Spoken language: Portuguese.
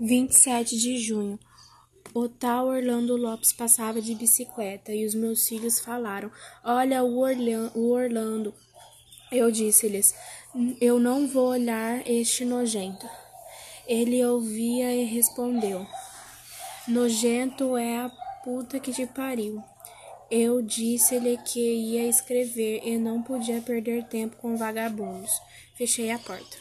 27 de junho. O tal Orlando Lopes passava de bicicleta e os meus filhos falaram: Olha o, o Orlando. Eu disse-lhes: Eu não vou olhar este nojento. Ele ouvia e respondeu: Nojento é a puta que te pariu. Eu disse-lhe que ia escrever e não podia perder tempo com vagabundos. Fechei a porta.